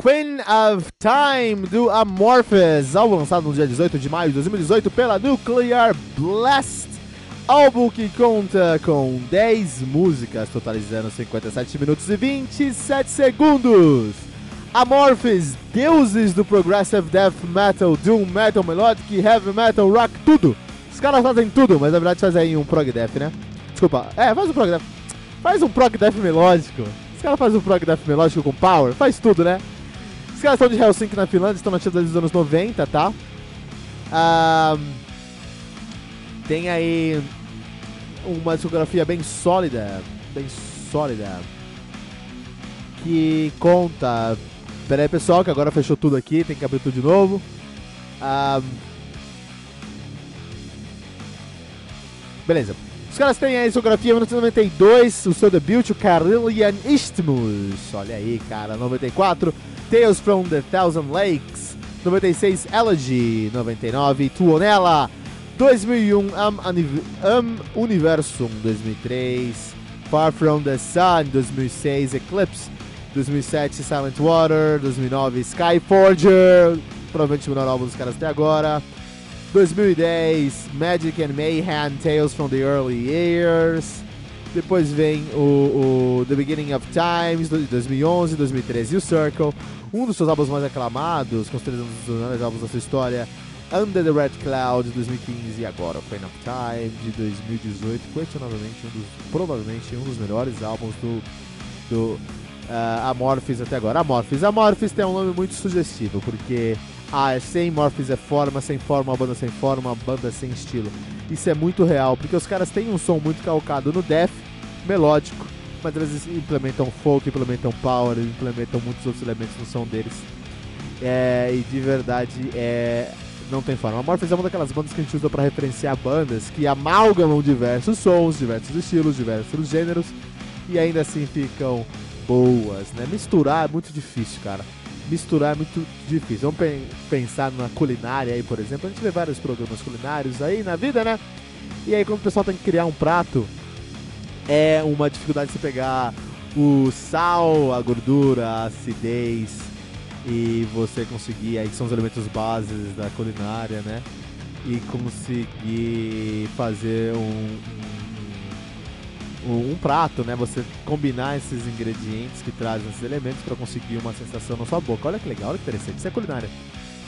Queen of Time do Amorphous, álbum lançado no dia 18 de maio de 2018 pela Nuclear Blast. Álbum que conta com 10 músicas, totalizando 57 minutos e 27 segundos. Amorphous, deuses do progressive death metal, doom metal, melodic, heavy metal, rock, tudo. Os caras fazem tudo, mas na verdade fazem um prog death, né? Desculpa, é, faz um prog death. Faz um prog death melódico. Os caras fazem um prog death melódico com power, faz tudo, né? Os caras estão de Helsinki na Finlândia, estão nativos desde os anos 90, tá? Ah, tem aí uma discografia bem sólida, bem sólida, que conta... Pera aí, pessoal, que agora fechou tudo aqui, tem que abrir tudo de novo. Ah, beleza. Os caras têm a discografia 1992, o seu debut, o Carillion Isthmus. Olha aí, cara, 94. Tales from the Thousand Lakes, 96 Elegy, 99 Tuonela, 2001 Am, Am Universum, 2003 Far from the Sun, 2006 Eclipse, 2007 Silent Water, 2009 Skyforger, provavelmente o melhor álbum dos caras até agora. 2010 Magic and Mayhem Tales from the Early Years. Depois vem o, o The Beginning of Times, de 2011, 2013 e o Circle. Um dos seus álbuns mais aclamados, considerando um dos melhores álbuns da sua história, Under the Red Cloud, de 2015 e agora o Pain of Time, de 2018. Questionavelmente, um dos, provavelmente um dos melhores álbuns do, do uh, Amorphis até agora. Amorphis. Amorphis tem um nome muito sugestivo, porque ah, sem Morphis é forma, sem forma, uma banda sem forma, uma banda sem estilo. Isso é muito real, porque os caras têm um som muito calcado no death, melódico, mas eles implementam folk, implementam power, implementam muitos outros elementos no som deles. É, e de verdade, é, não tem forma. A Morphis é uma daquelas bandas que a gente usa para referenciar bandas que amalgamam diversos sons, diversos estilos, diversos gêneros e ainda assim ficam boas, né? Misturar é muito difícil, cara. Misturar é muito difícil. Vamos pe pensar na culinária aí, por exemplo. A gente vê vários programas culinários aí na vida, né? E aí quando o pessoal tem que criar um prato, é uma dificuldade você pegar o sal, a gordura, a acidez e você conseguir, aí são os elementos bases da culinária, né? E conseguir fazer um, um, prato, né? Você combinar esses ingredientes que trazem esses elementos para conseguir uma sensação na sua boca. Olha que legal, olha que interessante. Isso é culinária.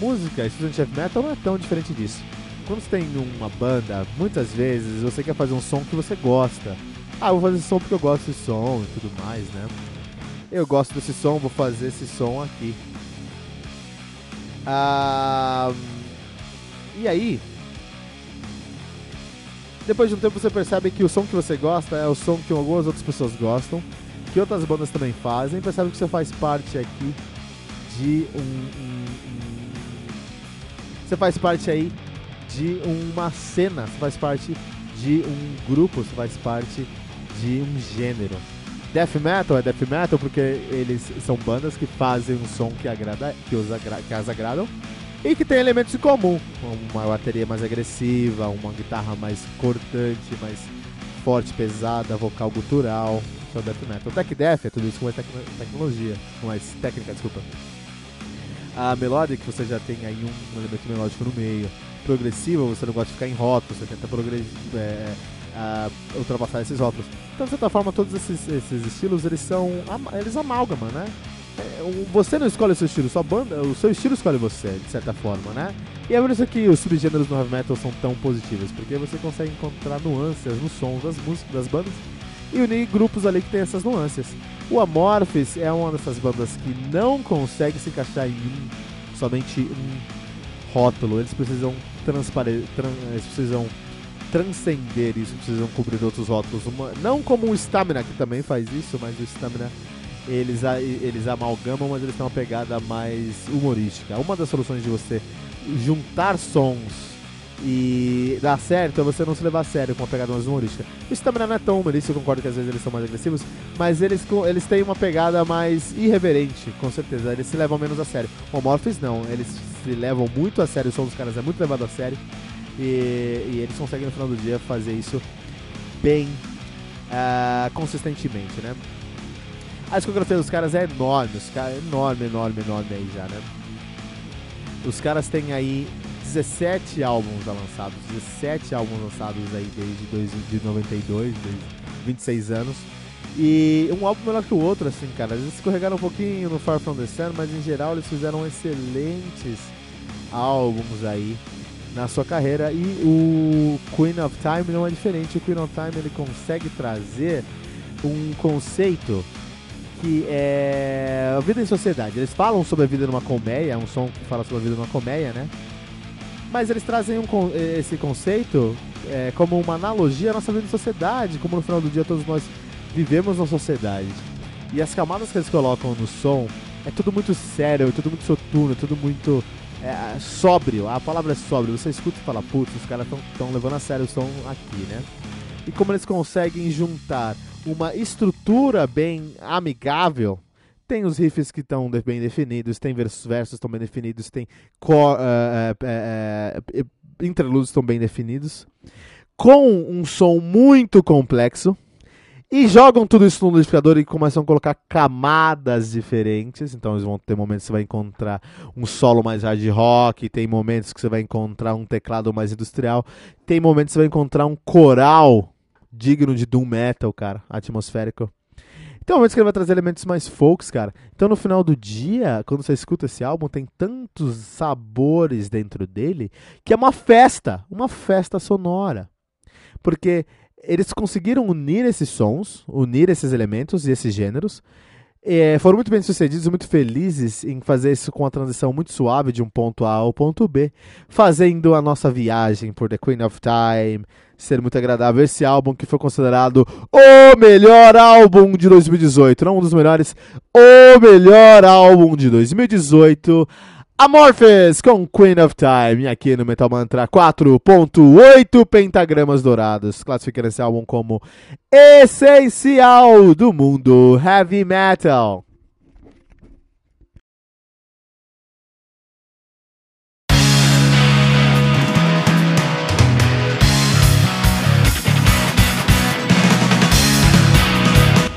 Música, Student Heavy Metal não é tão diferente disso. Quando você tem uma banda, muitas vezes você quer fazer um som que você gosta. Ah, vou fazer esse som porque eu gosto desse som e tudo mais, né? Eu gosto desse som, vou fazer esse som aqui. Ah, e aí, depois de um tempo você percebe que o som que você gosta é o som que algumas outras pessoas gostam, que outras bandas também fazem, percebe que você faz parte aqui de um, um, um, Você faz parte aí de uma cena, você faz parte de um grupo, você faz parte de um gênero. Death Metal é Death Metal porque eles são bandas que fazem um som que, agrada, que, os, agra, que as agradam e que tem elementos em comum. Uma bateria mais agressiva, uma guitarra mais cortante, mais forte, pesada, vocal gutural. O death metal. O tech death é tudo isso com mais tec tecnologia, com mais técnica, desculpa. A melódica você já tem aí um elemento melódico no meio. Progressiva você não gosta de ficar em rótulos, você tenta é, ultrapassar esses rótulos. Então, de certa forma, todos esses, esses estilos eles são eles amálgamam, né? É, você não escolhe o seu estilo, sua banda, o seu estilo escolhe você, de certa forma, né? E é por isso que os subgêneros do heavy metal são tão positivos, porque você consegue encontrar nuances nos sons das músicas das bandas e unir grupos ali que tem essas nuances. O Amorphis é uma dessas bandas que não consegue se encaixar em um, somente um rótulo. Eles precisam transparecer, tran eles precisam transcender isso, precisam cobrir outros rótulos. Uma, não como o Stamina, que também faz isso, mas o Stamina eles, eles amalgamam, mas eles têm uma pegada mais humorística. Uma das soluções de você juntar sons e dar certo é você não se levar a sério com uma pegada mais humorística. Isso também não é tão humorístico, eu concordo que às vezes eles são mais agressivos, mas eles, eles têm uma pegada mais irreverente, com certeza. Eles se levam menos a sério. O Morphis não, eles se levam muito a sério, o som dos caras é muito levado a sério. E, e eles conseguem no final do dia fazer isso bem uh, consistentemente, né? A discografia dos caras é enorme, os caras, enorme, enorme, enorme aí já, né? Os caras têm aí 17 álbuns lançados, 17 álbuns lançados aí desde 2092, desde 26 anos. E um álbum melhor que o outro, assim, cara. Eles escorregaram um pouquinho no Far From The Sun, mas em geral eles fizeram excelentes álbuns aí na sua carreira. E o Queen of Time não é diferente. O Queen of Time ele consegue trazer um conceito que é a vida em sociedade. Eles falam sobre a vida numa colmeia, é um som que fala sobre a vida numa colmeia, né? Mas eles trazem um, esse conceito é, como uma analogia à nossa vida em sociedade, como no final do dia todos nós vivemos na sociedade. E as camadas que eles colocam no som é tudo muito sério, é tudo muito soturno, é tudo muito é, sóbrio. A palavra é sóbrio. Você escuta e fala, putz, os caras estão levando a sério o som aqui, né? E como eles conseguem juntar uma estrutura bem amigável tem os riffs que estão bem definidos, tem versos versos estão bem definidos, tem uh, uh, uh, interlúdios estão bem definidos, com um som muito complexo. E jogam tudo isso no liquidificador e começam a colocar camadas diferentes. Então eles vão ter momentos que você vai encontrar um solo mais hard rock, tem momentos que você vai encontrar um teclado mais industrial, tem momentos que você vai encontrar um coral digno de doom metal, cara, atmosférico. Tem momentos que ele vai trazer elementos mais folks, cara. Então no final do dia, quando você escuta esse álbum, tem tantos sabores dentro dele que é uma festa, uma festa sonora. Porque eles conseguiram unir esses sons, unir esses elementos e esses gêneros. É, foram muito bem sucedidos, muito felizes em fazer isso com a transição muito suave de um ponto A ao ponto B, fazendo a nossa viagem por The Queen of Time, ser muito agradável. Esse álbum que foi considerado o melhor álbum de 2018, não um dos melhores, o melhor álbum de 2018. Amorphous com Queen of Time, aqui no Metal Mantra 4.8 pentagramas dourados, classificando esse álbum como essencial do mundo heavy metal.